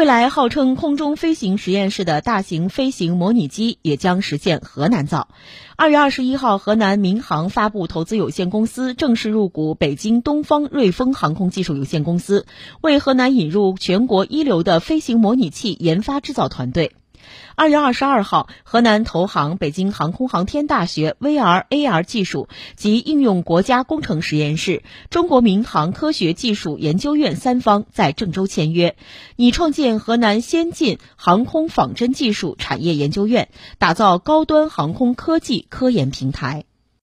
未来号称空中飞行实验室的大型飞行模拟机也将实现河南造。二月二十一号，河南民航发布投资有限公司正式入股北京东方瑞风航空技术有限公司，为河南引入全国一流的飞行模拟器研发制造团队。二月二十二号，河南投行、北京航空航天大学 VR AR 技术及应用国家工程实验室、中国民航科学技术研究院三方在郑州签约，拟创建河南先进航空仿真技术产业研究院，打造高端航空科技科研平台。